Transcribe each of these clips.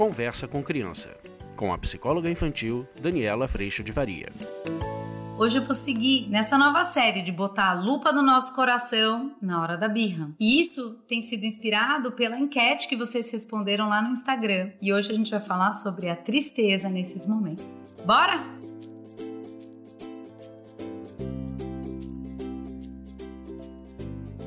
Conversa com Criança, com a psicóloga infantil Daniela Freixo de Varia. Hoje eu vou seguir nessa nova série de botar a lupa no nosso coração na hora da birra. E isso tem sido inspirado pela enquete que vocês responderam lá no Instagram. E hoje a gente vai falar sobre a tristeza nesses momentos. Bora?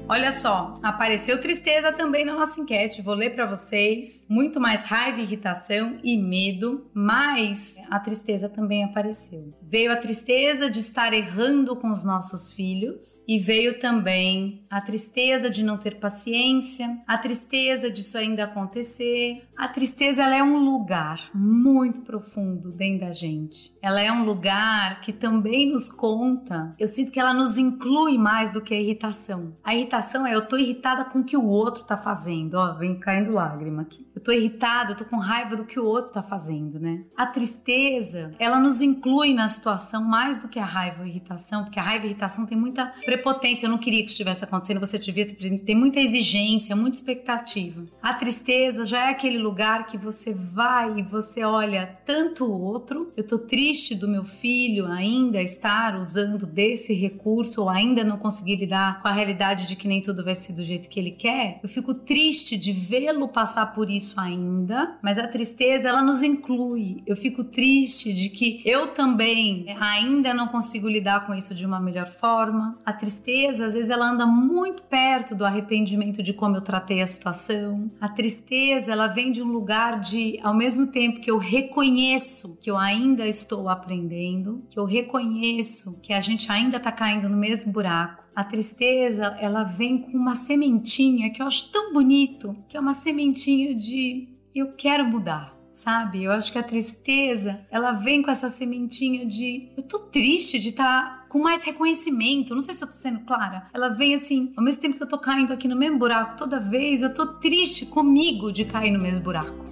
Olha só, apareceu tristeza também na nossa enquete. Vou ler para vocês. Muito mais raiva, irritação e medo, mas a tristeza também apareceu. Veio a tristeza de estar errando com os nossos filhos e veio também a tristeza de não ter paciência, a tristeza disso ainda acontecer. A tristeza ela é um lugar muito profundo dentro da gente. Ela é um lugar que também nos conta. Eu sinto que ela nos inclui mais do que a irritação. A irritação irritação é eu tô irritada com o que o outro tá fazendo. Ó, vem caindo lágrima aqui. Eu tô irritada, eu tô com raiva do que o outro tá fazendo, né? A tristeza, ela nos inclui na situação mais do que a raiva ou a irritação, porque a raiva e a irritação tem muita prepotência. Eu não queria que estivesse acontecendo, você devia ter muita exigência, muita expectativa. A tristeza já é aquele lugar que você vai e você olha tanto o outro. Eu tô triste do meu filho ainda estar usando desse recurso ou ainda não conseguir lidar com a realidade de que nem tudo vai ser do jeito que ele quer, eu fico triste de vê-lo passar por isso ainda, mas a tristeza ela nos inclui. Eu fico triste de que eu também ainda não consigo lidar com isso de uma melhor forma. A tristeza, às vezes, ela anda muito perto do arrependimento de como eu tratei a situação. A tristeza, ela vem de um lugar de, ao mesmo tempo que eu reconheço que eu ainda estou aprendendo, que eu reconheço que a gente ainda está caindo no mesmo buraco a tristeza, ela vem com uma sementinha que eu acho tão bonito, que é uma sementinha de eu quero mudar, sabe? Eu acho que a tristeza, ela vem com essa sementinha de eu tô triste de estar tá com mais reconhecimento. Não sei se eu tô sendo clara. Ela vem assim, ao mesmo tempo que eu tô caindo aqui no mesmo buraco toda vez, eu tô triste comigo de cair no mesmo buraco.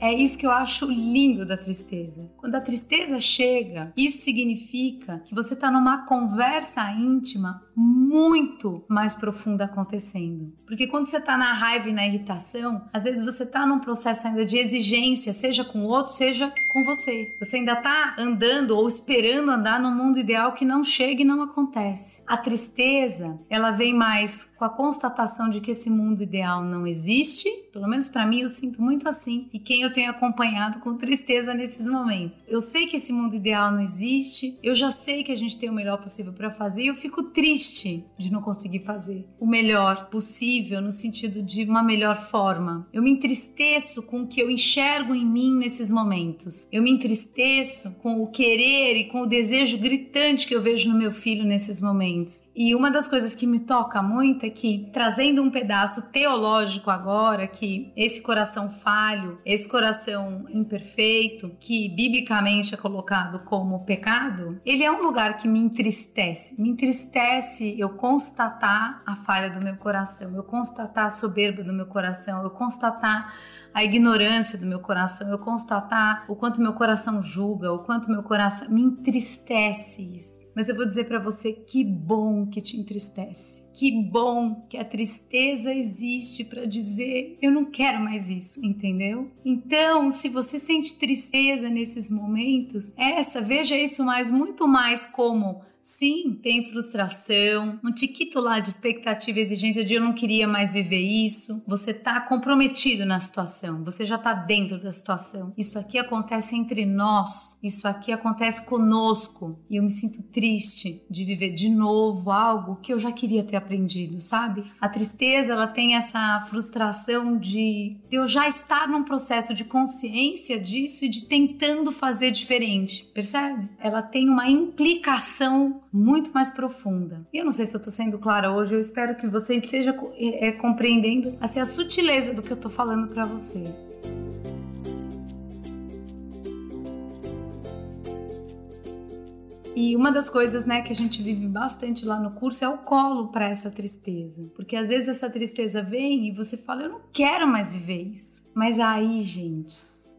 É isso que eu acho lindo da tristeza. Quando a tristeza chega, isso significa que você está numa conversa íntima muito mais profunda acontecendo. Porque quando você está na raiva e na irritação, às vezes você está num processo ainda de exigência, seja com o outro, seja com você. Você ainda está andando ou esperando andar num mundo ideal que não chega e não acontece. A tristeza, ela vem mais com a constatação de que esse mundo ideal não existe. Pelo menos para mim eu sinto muito assim. E quem eu tenho acompanhado com tristeza nesses momentos. Eu sei que esse mundo ideal não existe. Eu já sei que a gente tem o melhor possível para fazer e eu fico triste de não conseguir fazer o melhor possível no sentido de uma melhor forma. Eu me entristeço com o que eu enxergo em mim nesses momentos. Eu me entristeço com o querer e com o desejo gritante que eu vejo no meu filho nesses momentos. E uma das coisas que me toca muito é que, trazendo um pedaço teológico agora, que esse coração falho, esse coração imperfeito, que biblicamente é colocado como pecado, ele é um lugar que me entristece. Me entristece eu constatar a falha do meu coração, eu constatar a soberba do meu coração, eu constatar a ignorância do meu coração, eu constatar o quanto meu coração julga, o quanto meu coração me entristece isso. Mas eu vou dizer para você que bom que te entristece. Que bom que a tristeza existe para dizer eu não quero mais isso, entendeu? Então, se você sente tristeza nesses momentos, essa, veja isso mais muito mais como Sim, tem frustração, um tiquito lá de expectativa e exigência de eu não queria mais viver isso. Você tá comprometido na situação, você já tá dentro da situação. Isso aqui acontece entre nós, isso aqui acontece conosco e eu me sinto triste de viver de novo algo que eu já queria ter aprendido, sabe? A tristeza, ela tem essa frustração de eu já estar num processo de consciência disso e de tentando fazer diferente, percebe? Ela tem uma implicação muito mais profunda. Eu não sei se eu tô sendo clara hoje, eu espero que você esteja é, compreendendo assim, a sutileza do que eu tô falando para você. E uma das coisas, né, que a gente vive bastante lá no curso é o colo para essa tristeza. Porque às vezes essa tristeza vem e você fala, eu não quero mais viver isso. Mas aí, gente,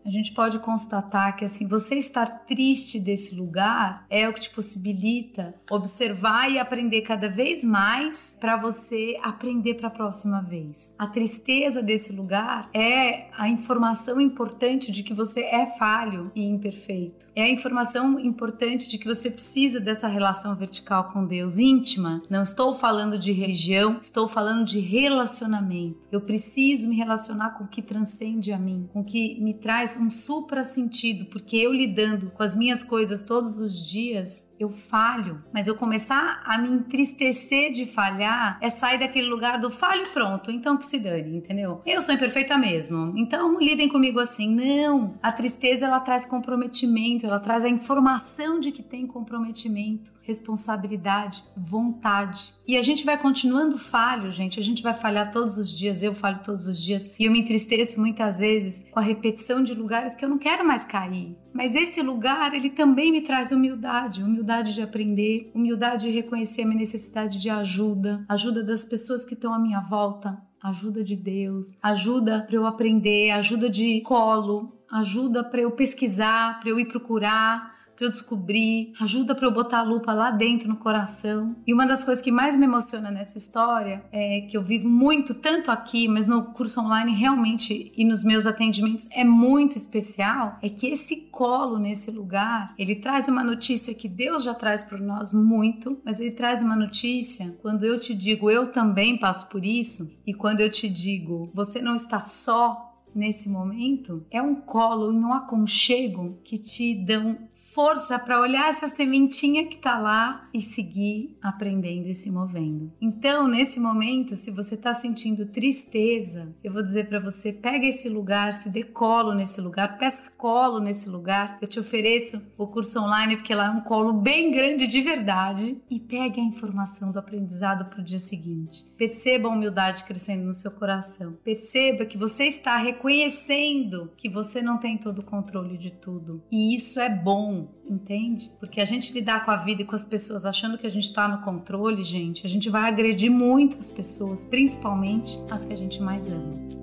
a gente pode constatar que assim, você estar triste desse lugar é o que te possibilita observar e aprender cada vez mais para você aprender para a próxima vez. A tristeza desse lugar é a informação importante de que você é falho e imperfeito. É a informação importante de que você precisa dessa relação vertical com Deus íntima. Não estou falando de religião, estou falando de relacionamento. Eu preciso me relacionar com o que transcende a mim, com o que me traz um supra sentido, porque eu lidando com as minhas coisas todos os dias, eu falho, mas eu começar a me entristecer de falhar é sair daquele lugar do falho pronto, então que se dane, entendeu? Eu sou imperfeita mesmo, então lidem comigo assim. Não, a tristeza ela traz comprometimento, ela traz a informação de que tem comprometimento, responsabilidade, vontade. E a gente vai continuando falho, gente. A gente vai falhar todos os dias, eu falho todos os dias. E eu me entristeço muitas vezes com a repetição de lugares que eu não quero mais cair. Mas esse lugar, ele também me traz humildade, humildade de aprender, humildade de reconhecer a minha necessidade de ajuda, ajuda das pessoas que estão à minha volta, ajuda de Deus, ajuda para eu aprender, ajuda de colo, ajuda para eu pesquisar, para eu ir procurar, para eu descobrir, ajuda para eu botar a lupa lá dentro no coração. E uma das coisas que mais me emociona nessa história é que eu vivo muito, tanto aqui, mas no curso online realmente e nos meus atendimentos é muito especial, é que esse colo nesse lugar, ele traz uma notícia que Deus já traz para nós muito, mas ele traz uma notícia quando eu te digo eu também passo por isso e quando eu te digo você não está só nesse momento é um colo e um aconchego que te dão força para olhar essa sementinha que está lá e seguir aprendendo e se movendo. Então, nesse momento, se você está sentindo tristeza, eu vou dizer para você: pega esse lugar, se dê colo nesse lugar, peça colo nesse lugar. Eu te ofereço o curso online porque lá é um colo bem grande de verdade e pegue a informação do aprendizado para o dia seguinte. Perceba a humildade crescendo no seu coração. Perceba que você está reconhecendo que você não tem todo o controle de tudo e isso é bom entende? Porque a gente lidar com a vida e com as pessoas achando que a gente está no controle, gente, a gente vai agredir muito as pessoas, principalmente as que a gente mais ama.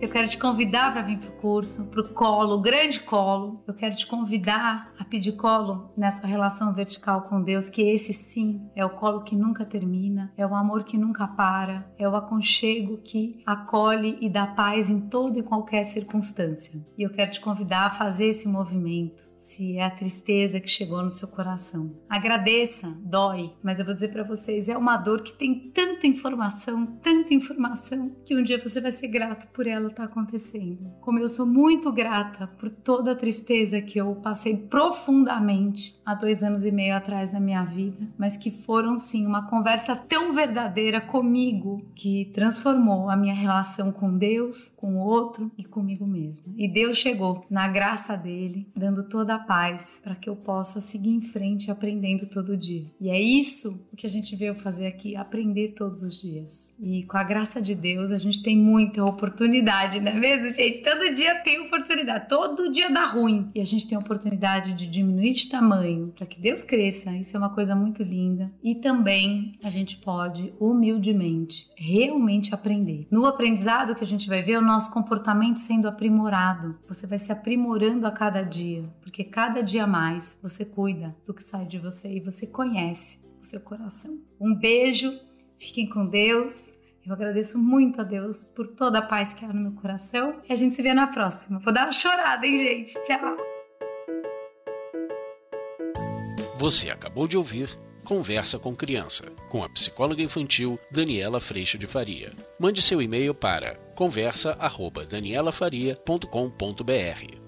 Eu quero te convidar para vir para o curso, para o colo, o grande colo. Eu quero te convidar a pedir colo nessa relação vertical com Deus, que esse sim é o colo que nunca termina, é o amor que nunca para, é o aconchego que acolhe e dá paz em toda e qualquer circunstância. E eu quero te convidar a fazer esse movimento se é a tristeza que chegou no seu coração. Agradeça, dói, mas eu vou dizer para vocês, é uma dor que tem tanta informação, tanta informação, que um dia você vai ser grato por ela estar tá acontecendo. Como eu sou muito grata por toda a tristeza que eu passei profundamente há dois anos e meio atrás na minha vida, mas que foram sim uma conversa tão verdadeira comigo que transformou a minha relação com Deus, com o outro e comigo mesma. E Deus chegou na graça dele, dando toda a paz para que eu possa seguir em frente aprendendo todo dia. E é isso que a gente veio fazer aqui, aprender todos os dias. E com a graça de Deus, a gente tem muita oportunidade, não é mesmo, gente? Todo dia tem oportunidade, todo dia dá ruim. E a gente tem a oportunidade de diminuir de tamanho para que Deus cresça. Isso é uma coisa muito linda. E também a gente pode humildemente realmente aprender. No aprendizado que a gente vai ver é o nosso comportamento sendo aprimorado. Você vai se aprimorando a cada dia, porque cada dia mais você cuida do que sai de você e você conhece o seu coração. Um beijo, fiquem com Deus. Eu agradeço muito a Deus por toda a paz que há no meu coração e a gente se vê na próxima. Vou dar uma chorada, hein, gente? Tchau. Você acabou de ouvir Conversa com Criança, com a psicóloga infantil Daniela Freixo de Faria. Mande seu e-mail para conversa@danielafaria.com.br.